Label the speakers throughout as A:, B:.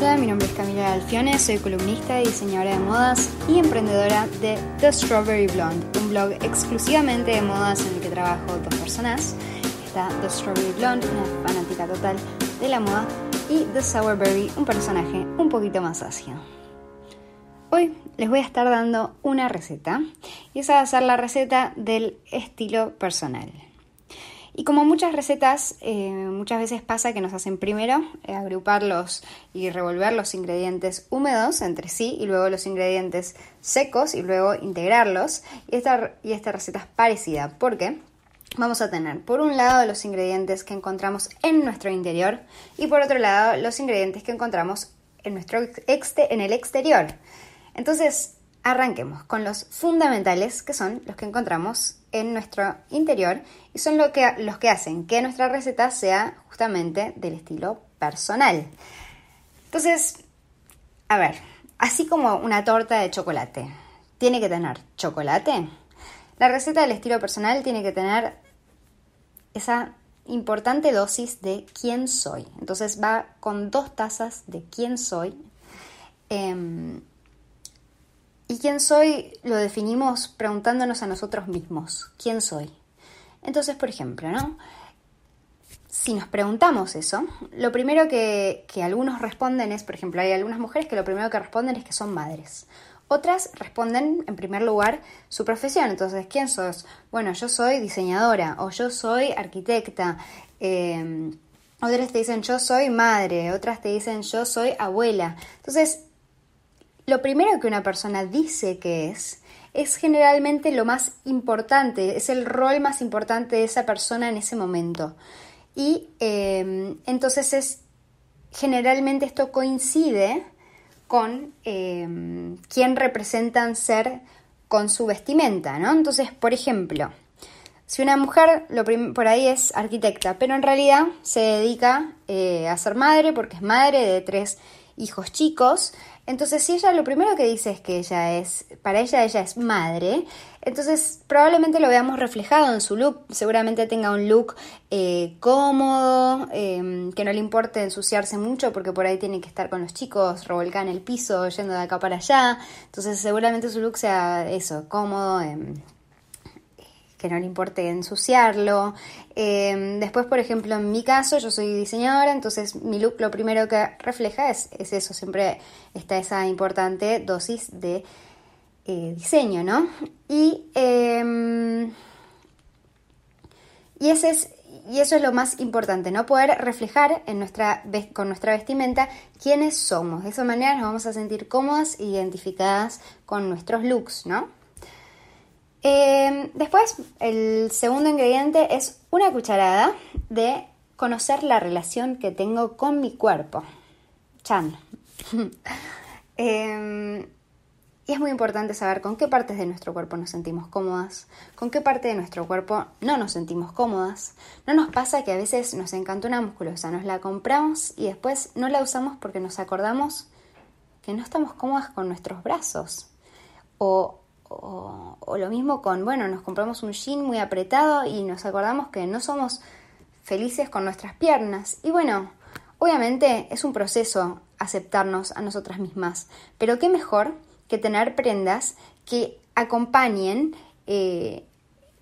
A: Hola, mi nombre es Camila Alfione, soy columnista y diseñadora de modas y emprendedora de The Strawberry Blonde, un blog exclusivamente de modas en el que trabajo dos personas. Está The Strawberry Blonde, una fanática total de la moda, y The Sourberry, un personaje un poquito más ácido. Hoy les voy a estar dando una receta y esa va a ser la receta del estilo personal. Y como muchas recetas, eh, muchas veces pasa que nos hacen primero eh, agruparlos y revolver los ingredientes húmedos entre sí y luego los ingredientes secos y luego integrarlos. Y esta, y esta receta es parecida porque vamos a tener por un lado los ingredientes que encontramos en nuestro interior y por otro lado los ingredientes que encontramos en, nuestro en el exterior. Entonces, arranquemos con los fundamentales que son los que encontramos en nuestro interior y son que, los que hacen que nuestra receta sea justamente del estilo personal. Entonces, a ver, así como una torta de chocolate tiene que tener chocolate, la receta del estilo personal tiene que tener esa importante dosis de quién soy. Entonces va con dos tazas de quién soy. Em, y quién soy lo definimos preguntándonos a nosotros mismos, ¿quién soy? Entonces, por ejemplo, ¿no? Si nos preguntamos eso, lo primero que, que, algunos responden es, por ejemplo, hay algunas mujeres que lo primero que responden es que son madres. Otras responden, en primer lugar, su profesión. Entonces, ¿quién sos? Bueno, yo soy diseñadora o yo soy arquitecta. Eh, otras te dicen yo soy madre, otras te dicen yo soy abuela. Entonces, lo primero que una persona dice que es, es generalmente lo más importante, es el rol más importante de esa persona en ese momento. Y em, entonces es, generalmente esto coincide con eh, quién representan ser con su vestimenta, ¿no? Entonces, por ejemplo, si una mujer lo por ahí es arquitecta, pero en realidad se dedica eh, a ser madre porque es madre de tres hijos chicos, entonces, si ella lo primero que dice es que ella es, para ella ella es madre, entonces probablemente lo veamos reflejado en su look. Seguramente tenga un look eh, cómodo, em, que no le importe ensuciarse mucho porque por ahí tiene que estar con los chicos, revolcar en el piso, yendo de acá para allá. Entonces, seguramente su look sea eso, cómodo. Em, que no le importe ensuciarlo. Em, después, por ejemplo, en mi caso, yo soy diseñadora, entonces mi look lo primero que refleja es, eso, siempre está esa importante dosis de eh, diseño, ¿no? Y, em, y, es, y eso es lo más importante, ¿no? Poder reflejar en nuestra, con nuestra vestimenta quiénes somos. De esa manera nos vamos a sentir cómodas e identificadas con nuestros looks, ¿no? Em, después, el segundo ingrediente es una cucharada de conocer la relación que tengo con mi cuerpo. Chan. Em, y es muy importante saber con qué partes de nuestro cuerpo nos sentimos cómodas, con qué parte de nuestro cuerpo no nos sentimos cómodas. No nos pasa que a veces nos encanta una musculosa, nos la compramos y después no la usamos porque nos acordamos que no estamos cómodas con nuestros brazos. O o, lo mismo con, bueno, nos compramos un jean muy apretado y nos acordamos que no somos felices con nuestras piernas. Y bueno, obviamente es un proceso aceptarnos a nosotras mismas, pero qué mejor que tener prendas que acompañen eh,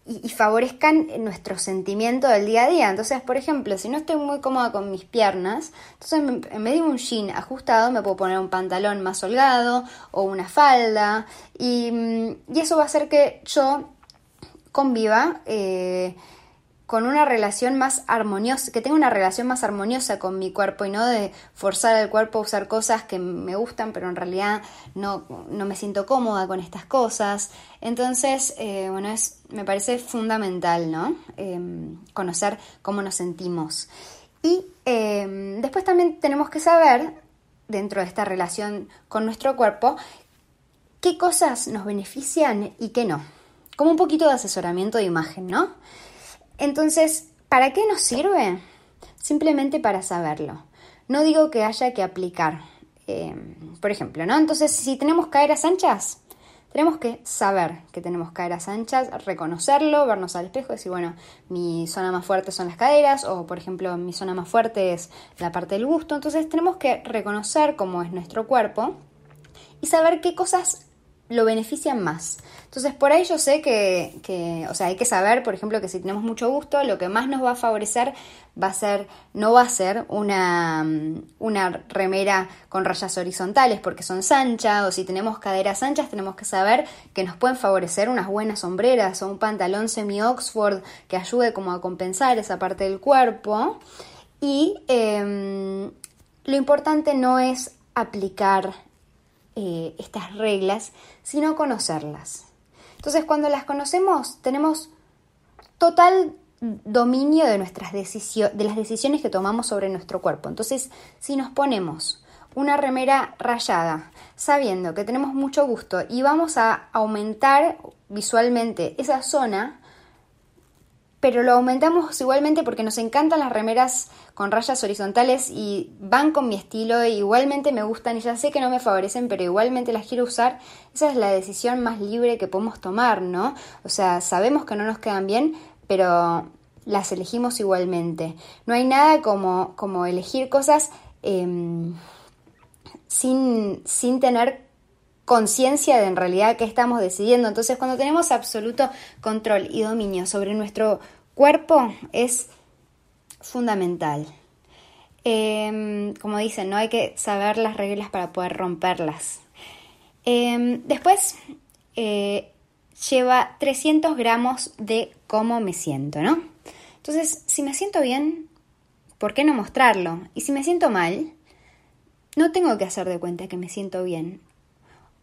A: y, favorezcan nuestro sentimiento del día a día. Entonces, por ejemplo, si no estoy muy cómoda con mis piernas, entonces en medio de un jean ajustado me puedo poner un pantalón más holgado o una falda y, mm, y eso va a hacer que yo conviva. Eh, con una relación más armoniosa, que tenga una relación más armoniosa con mi cuerpo y no de forzar al cuerpo a usar cosas que me gustan, pero en realidad no, no me siento cómoda con estas cosas. Entonces, eh, bueno, es, me parece fundamental, ¿no? Em, conocer cómo nos sentimos. Y em, después también tenemos que saber, dentro de esta relación con nuestro cuerpo, qué cosas nos benefician y qué no. Como un poquito de asesoramiento de imagen, ¿no? Entonces, ¿para qué nos sirve? Simplemente para saberlo. No digo que haya que aplicar. Eh, por ejemplo, ¿no? Entonces, si tenemos caderas anchas, tenemos que saber que tenemos caderas anchas, reconocerlo, vernos al espejo, decir, bueno, mi zona más fuerte son las caderas o, por ejemplo, mi zona más fuerte es la parte del busto. Entonces tenemos que reconocer cómo es nuestro cuerpo y saber qué cosas lo benefician más. Entonces, por ahí yo sé que, o sea, hay que saber, por ejemplo, que si tenemos mucho gusto, lo que más nos va a favorecer va a ser, no va a ser una, una remera con rayas horizontales porque son anchas, o si tenemos caderas anchas, tenemos que saber que nos pueden favorecer unas buenas sombreras o un pantalón semi-Oxford que ayude como a compensar esa parte del cuerpo. Y em, lo importante no es aplicar eh, estas reglas, sino conocerlas. Entonces, cuando las conocemos, tenemos total dominio de, nuestras de las decisiones que tomamos sobre nuestro cuerpo. Entonces, si nos ponemos una remera rayada, sabiendo que tenemos mucho gusto y vamos a aumentar visualmente esa zona, pero lo aumentamos igualmente porque nos encantan las remeras con rayas horizontales y van con mi estilo, e igualmente me gustan y ya sé que no me favorecen, pero igualmente las quiero usar. Esa es la decisión más libre que podemos tomar, ¿no? O sea, sabemos que no nos quedan bien, pero las elegimos igualmente. No hay nada como, como elegir cosas em, sin, sin tener conciencia de en realidad qué estamos decidiendo. Entonces, cuando tenemos absoluto control y dominio sobre nuestro cuerpo, es fundamental. Em, como dicen, no hay que saber las reglas para poder romperlas. Em, después eh, lleva 300 gramos de cómo me siento, ¿no? Entonces, si me siento bien, ¿por qué no mostrarlo? Y si me siento mal, no tengo que hacer de cuenta que me siento bien.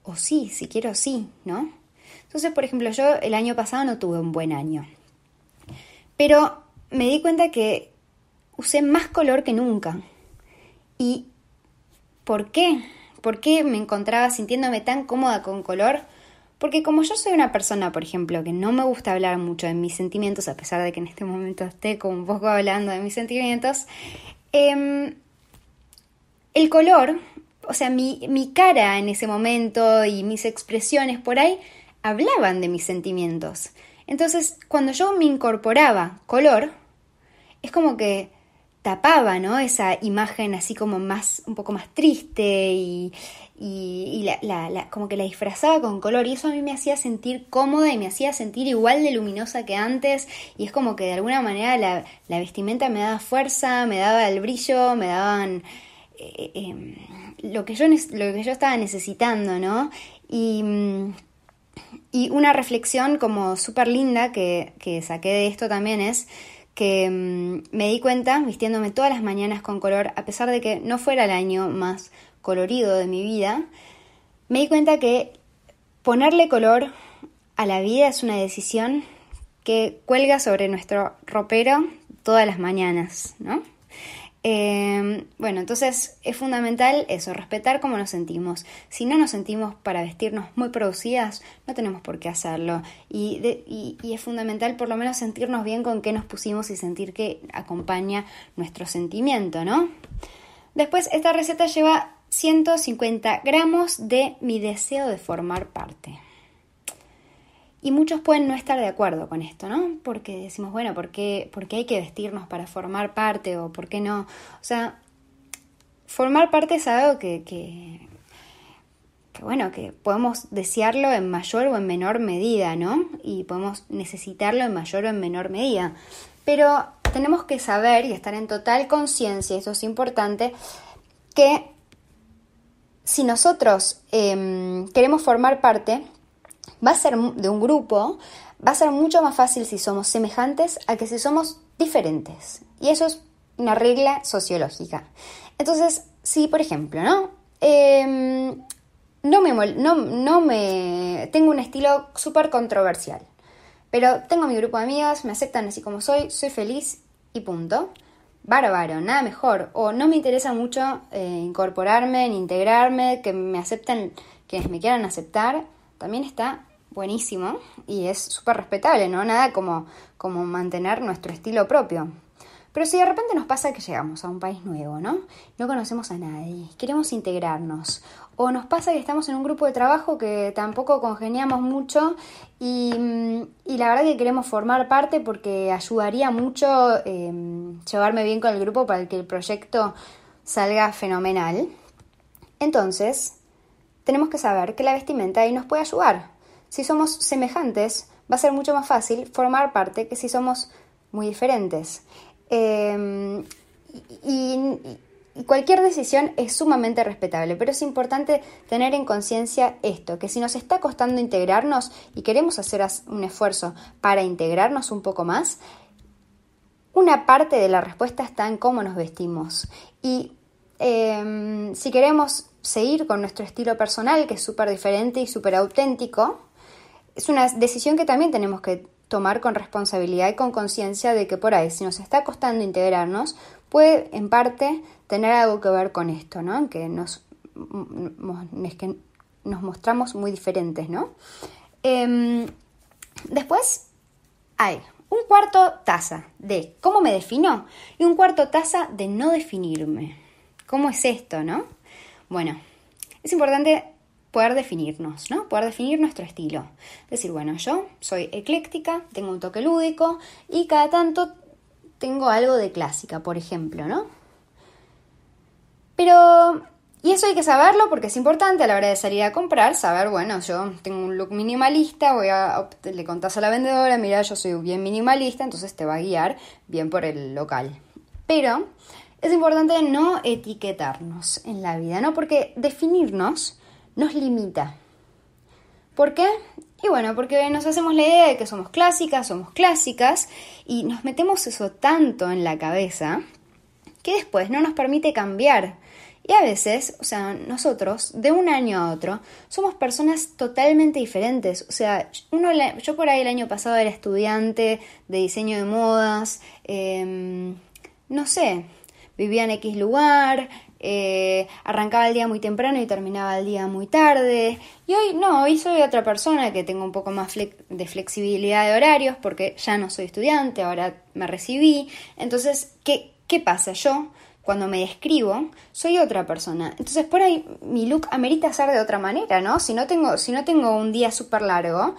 A: O sí, si quiero, sí, ¿no? Entonces, por ejemplo, yo el año pasado no tuve un buen año. Pero me di cuenta que usé más color que nunca. ¿Y por qué? ¿Por qué me encontraba sintiéndome tan cómoda con color? Porque como yo soy una persona, por ejemplo, que no me gusta hablar mucho de mis sentimientos, a pesar de que en este momento esté como un poco hablando de mis sentimientos, em, el color, o sea, mi, mi cara en ese momento y mis expresiones por ahí hablaban de mis sentimientos. Entonces, cuando yo me incorporaba color, es como que tapaba, ¿no? Esa imagen así como más, un poco más triste y, la, como que la disfrazaba con color y eso a mí me hacía sentir cómoda y me hacía sentir igual de luminosa que antes y es como que de alguna manera la, vestimenta me daba fuerza, me daba el brillo, me daban eh, em, lo, que yo, lo que yo estaba necesitando, ¿no? Y, y una reflexión como súper linda que, que saqué de esto también es que mm, me di cuenta, vistiéndome todas las mañanas con color, a pesar de que no fuera el año más colorido de mi vida, me di cuenta que ponerle color a la vida es una decisión que cuelga sobre nuestro ropero todas las mañanas, ¿no? Em, bueno, entonces es fundamental eso, respetar cómo nos sentimos. Si no nos sentimos para vestirnos muy producidas, no tenemos por qué hacerlo. Y, y, es fundamental por lo menos sentirnos bien con qué nos pusimos y sentir que acompaña nuestro sentimiento, ¿no? Después, esta receta lleva 150 gramos de mi deseo de formar parte. Y muchos pueden no estar de acuerdo con esto, ¿no? Porque decimos, bueno, ¿por qué, hay que vestirnos para formar parte o por qué no? O sea, formar parte es algo que, que, bueno, que podemos desearlo en mayor o en menor medida, ¿no? Y podemos necesitarlo en mayor o en menor medida. Pero tenemos que saber y estar en total conciencia, eso es importante, que si nosotros em, queremos formar parte, va a ser de un grupo, va a ser mucho más fácil si somos semejantes a que si somos diferentes. Y eso es una regla sociológica. Entonces, si por ejemplo, ¿no? Em, no, me, no, me... Tengo un estilo súper controversial, pero tengo mi grupo de amigas, me aceptan así como soy, soy feliz y punto. Bárbaro, nada mejor. O no me interesa mucho eh, incorporarme, integrarme, que me acepten quienes me quieran aceptar también está buenísimo y es súper respetable, ¿no? Nada como, como mantener nuestro estilo propio. Pero si de repente nos pasa que llegamos a un país nuevo, ¿no? No conocemos a nadie, queremos integrarnos, o nos pasa que estamos en un grupo de trabajo que tampoco congeniamos mucho y, mm, la verdad que queremos formar parte porque ayudaría mucho em, llevarme bien con el grupo para que el proyecto salga fenomenal. Entonces, tenemos que saber que la vestimenta ahí nos puede ayudar. Si somos semejantes, va a ser mucho más fácil formar parte que si somos muy diferentes. Em, y, cualquier decisión es sumamente respetable, pero es importante tener en conciencia esto, que si nos está costando integrarnos y queremos hacer un esfuerzo para integrarnos un poco más, una parte de la respuesta está en cómo nos vestimos. Y em, si queremos seguir con nuestro estilo personal, que es súper diferente y súper auténtico, es una decisión que también tenemos que tomar con responsabilidad y con conciencia de que por ahí, si nos está costando integrarnos, puede en parte tener algo que ver con esto, ¿no? Que nos, es que nos mostramos muy diferentes, ¿no? Em, después hay un cuarto taza de cómo me defino y un cuarto taza de no definirme. ¿Cómo es esto, no? Bueno, es importante poder definirnos, ¿no? Poder definir nuestro estilo. Decir, bueno, yo soy ecléctica, tengo un toque lúdico y cada tanto tengo algo de clásica, por ejemplo, ¿no? Pero, y eso hay que saberlo porque es importante a la hora de salir a comprar, saber, bueno, yo tengo un look minimalista, voy a, le contás a la vendedora, mira, yo soy bien minimalista, entonces te va a guiar bien por el local. Pero es importante no etiquetarnos en la vida, ¿no? Porque definirnos nos limita. ¿Por qué? Y bueno, porque nos hacemos la idea de que somos clásicas, somos clásicas, y nos metemos eso tanto en la cabeza que después no nos permite cambiar. Y a veces, o sea, nosotros, de un año a otro, somos personas totalmente diferentes. O sea, uno, yo por ahí el año pasado era estudiante de diseño de modas, em, no sé, vivía en X lugar, eh, arrancaba el día muy temprano y terminaba el día muy tarde. Y hoy no, hoy soy otra persona que tengo un poco más de flexibilidad de horarios porque ya no soy estudiante, ahora me recibí. Entonces, ¿qué, qué pasa? Yo, cuando me describo, soy otra persona. Entonces, por ahí mi look amerita ser de otra manera, ¿no? Si no tengo, si no tengo un día súper largo,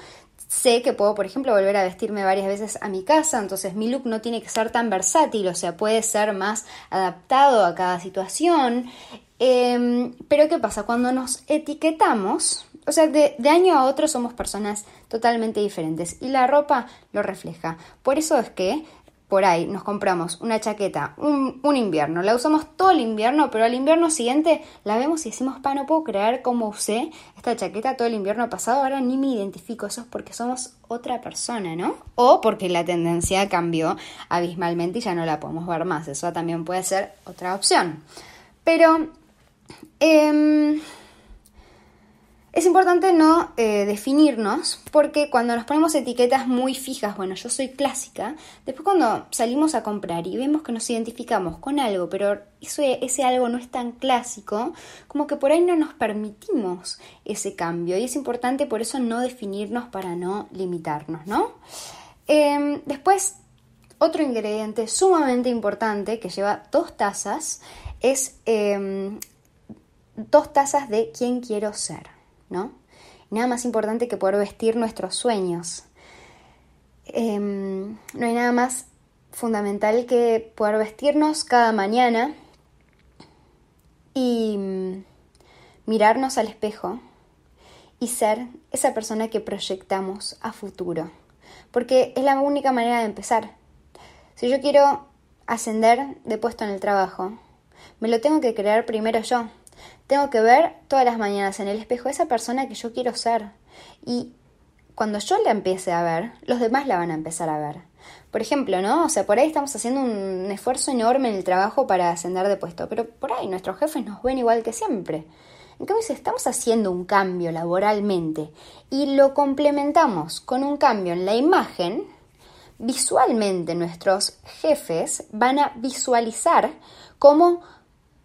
A: sé que puedo, por ejemplo, volver a vestirme varias veces a mi casa, entonces mi look no tiene que ser tan versátil, o sea, puede ser más adaptado a cada situación. Em, pero ¿qué pasa? Cuando nos etiquetamos, o sea, de, de, año a otro somos personas totalmente diferentes y la ropa lo refleja. Por eso es que por ahí nos compramos una chaqueta un, invierno, la usamos todo el invierno, pero al invierno siguiente la vemos y decimos, pa, no puedo creer cómo usé esta chaqueta todo el invierno pasado, ahora ni me identifico, eso es porque somos otra persona, ¿no? O porque la tendencia cambió abismalmente y ya no la podemos ver más, eso también puede ser otra opción. Pero... Eh, es importante no eh, definirnos porque cuando nos ponemos etiquetas muy fijas, bueno, yo soy clásica, después cuando salimos a comprar y vemos que nos identificamos con algo, pero ese algo no es tan clásico, como que por ahí no nos permitimos ese cambio y es importante por eso no definirnos para no limitarnos, ¿no? Em, después, otro ingrediente sumamente importante que lleva dos tazas es em, dos tazas de quién quiero ser. ¿No? Nada más importante que poder vestir nuestros sueños. Em, no hay nada más fundamental que poder vestirnos cada mañana y mm, mirarnos al espejo y ser esa persona que proyectamos a futuro. Porque es la única manera de empezar. Si yo quiero ascender de puesto en el trabajo, me lo tengo que crear primero yo. Tengo que ver todas las mañanas en el espejo esa persona que yo quiero ser. Y cuando yo la empiece a ver, los demás la van a empezar a ver. Por ejemplo, ¿no? O sea, por ahí estamos haciendo un esfuerzo enorme en el trabajo para ascender de puesto, pero por ahí nuestros jefes nos ven igual que siempre. En cambio, si estamos haciendo un cambio laboralmente y lo complementamos con un cambio en la imagen, visualmente nuestros jefes van a visualizar cómo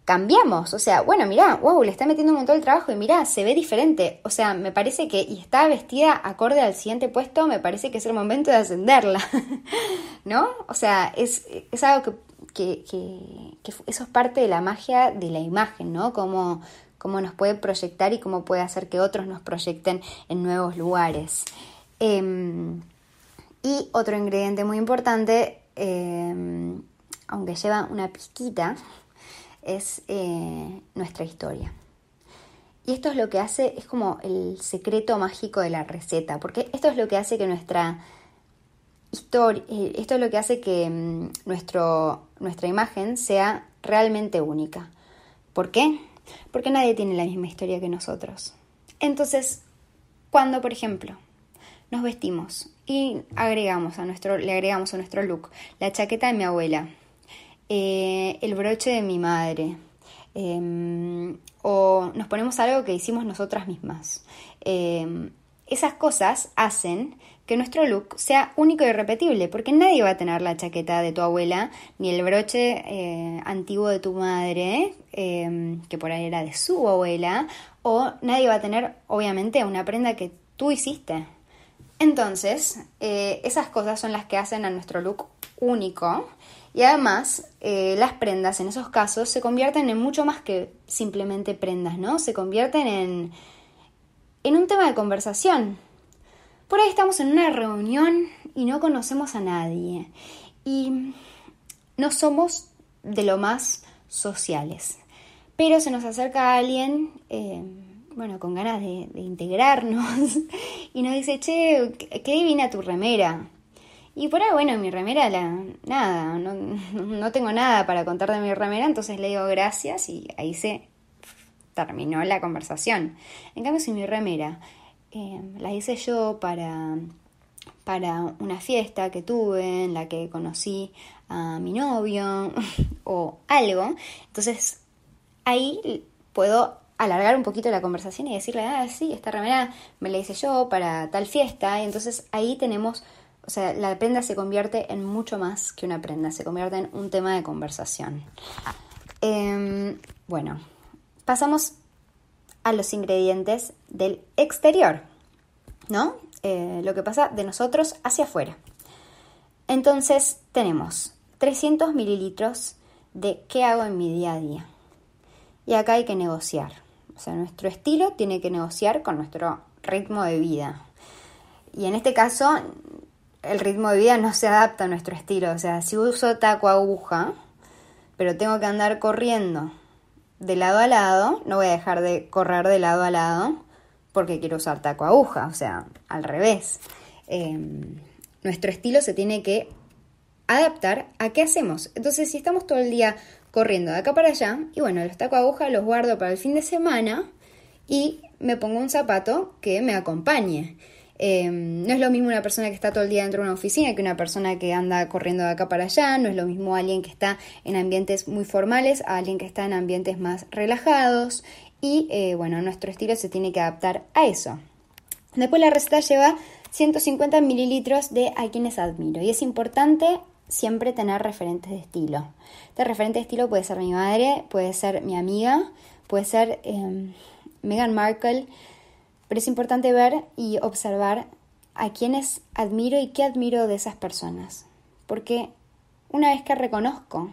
A: cambiamos. O sea, bueno, mirá, wow, le está metiendo un montón de trabajo y mirá, se ve diferente. O sea, me parece que, y está vestida acorde al siguiente puesto, me parece que es el momento de ascenderla. ¿No? O sea, es, algo que, que, que, eso es parte de la magia de la imagen, ¿no? Como, cómo nos puede proyectar y cómo puede hacer que otros nos proyecten en nuevos lugares. Em, y otro ingrediente muy importante, em, aunque lleva una pizquita, es eh, nuestra historia. Y esto es lo que hace, es como el secreto mágico de la receta, porque esto es lo que hace que nuestra historia, eh, esto es lo que hace que mm, nuestro, nuestra imagen sea realmente única. ¿Por qué? Porque nadie tiene la misma historia que nosotros. Entonces, cuando, por ejemplo, nos vestimos y agregamos a nuestro, le agregamos a nuestro look la chaqueta de mi abuela, eh, el broche de mi madre, em, o nos ponemos algo que hicimos nosotras mismas. Em, esas cosas hacen que nuestro look sea único y irrepetible, porque nadie va a tener la chaqueta de tu abuela, ni el broche eh, antiguo de tu madre, em, que por ahí era de su abuela, o nadie va a tener, obviamente, una prenda que tú hiciste. Entonces, eh, esas cosas son las que hacen a nuestro look único y además, eh, las prendas en esos casos se convierten en mucho más que simplemente prendas, ¿no? Se convierten en, en un tema de conversación. Por ahí estamos en una reunión y no conocemos a nadie. Y no somos de lo más sociales. Pero se nos acerca alguien, eh, bueno, con ganas de, de, integrarnos, y nos dice, che, qué divina tu remera. Y por ahí, bueno, mi remera, la, nada, no, tengo nada para contar de mi remera, entonces le digo gracias y ahí se terminó la conversación. En cambio, si mi remera eh, la hice yo para, para una fiesta que tuve en la que conocí a mi novio o algo, entonces ahí puedo alargar un poquito la conversación y decirle, ah, sí, esta remera me la hice yo para tal fiesta, y entonces ahí tenemos o sea, la prenda se convierte en mucho más que una prenda, se convierte en un tema de conversación. Em, bueno, pasamos a los ingredientes del exterior, ¿no? Eh, lo que pasa de nosotros hacia afuera. Entonces tenemos 300 mililitros de qué hago en mi día a día. Y acá hay que negociar. O sea, nuestro estilo tiene que negociar con nuestro ritmo de vida. Y en este caso el ritmo de vida no se adapta a nuestro estilo. O sea, si uso taco aguja, pero tengo que andar corriendo de lado a lado, no voy a dejar de correr de lado a lado porque quiero usar taco aguja. O sea, al revés. Em, nuestro estilo se tiene que adaptar a qué hacemos. Entonces, si estamos todo el día corriendo de acá para allá, y bueno, los taco aguja los guardo para el fin de semana y me pongo un zapato que me acompañe. Em, no es lo mismo una persona que está todo el día dentro de una oficina que una persona que anda corriendo de acá para allá, no es lo mismo alguien que está en ambientes muy formales a alguien que está en ambientes más relajados y eh, bueno, nuestro estilo se tiene que adaptar a eso. Después la receta lleva 150 mililitros de a quienes admiro y es importante siempre tener referentes de estilo. Este referente de estilo puede ser mi madre, puede ser mi amiga, puede ser em, Meghan Markle, pero es importante ver y observar a quienes admiro y qué admiro de esas personas. Porque una vez que reconozco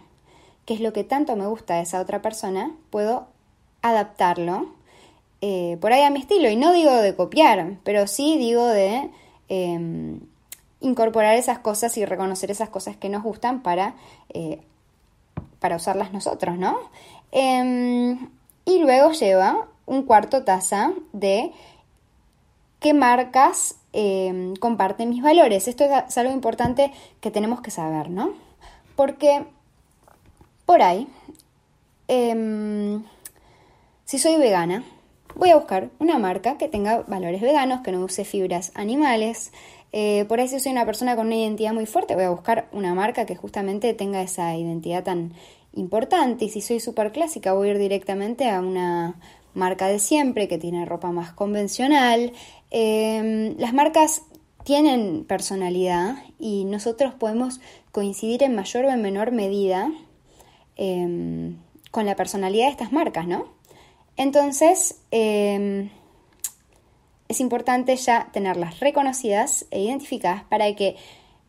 A: qué es lo que tanto me gusta de esa otra persona, puedo adaptarlo eh, por ahí a mi estilo. Y no digo de copiar, pero sí digo de em, incorporar esas cosas y reconocer esas cosas que nos gustan para, eh, para usarlas nosotros, ¿no? Em, y luego lleva un cuarto taza de qué marcas em, comparten mis valores. Esto es algo importante que tenemos que saber, ¿no? Porque por ahí, em, si soy vegana, voy a buscar una marca que tenga valores veganos, que no use fibras animales. Eh, por ahí si soy una persona con una identidad muy fuerte, voy a buscar una marca que justamente tenga esa identidad tan importante. Y si soy súper clásica, voy a ir directamente a una marca de siempre que tiene ropa más convencional. Em, las marcas tienen personalidad y nosotros podemos coincidir en mayor o en menor medida em, con la personalidad de estas marcas, ¿no? Entonces, em, es importante ya tenerlas reconocidas e identificadas para que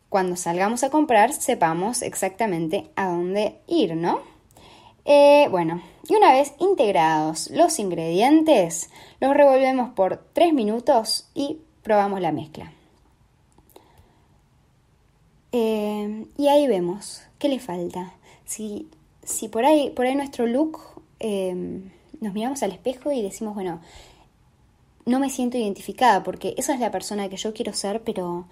A: cuando salgamos a comprar sepamos exactamente a dónde ir, ¿no? Eh, bueno, y una vez integrados los ingredientes, los revolvemos por 3 minutos y probamos la mezcla. Eh, y ahí vemos qué le falta. Si, si por, ahí, por ahí nuestro look eh, nos miramos al espejo y decimos, bueno, no me siento identificada porque esa es la persona que yo quiero ser, pero,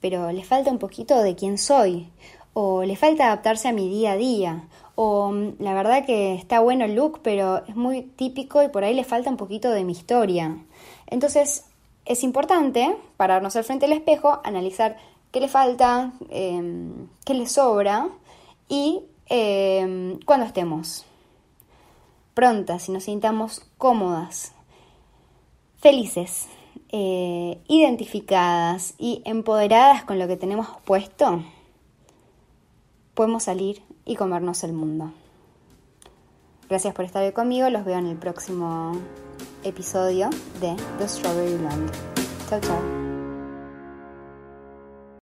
A: pero le falta un poquito de quién soy, o le falta adaptarse a mi día a día, o mm, la verdad que está bueno el look, pero es muy típico y por ahí le falta un poquito de mi historia. Entonces, es importante pararnos al frente del espejo, analizar qué le falta, em, qué le sobra y em, cuando estemos prontas y nos sintamos cómodas, felices, eh, identificadas y empoderadas con lo que tenemos puesto, podemos salir y comernos el mundo. Gracias por estar hoy conmigo, los veo en el próximo episodio de The Strawberry Blonde. Chao, chao.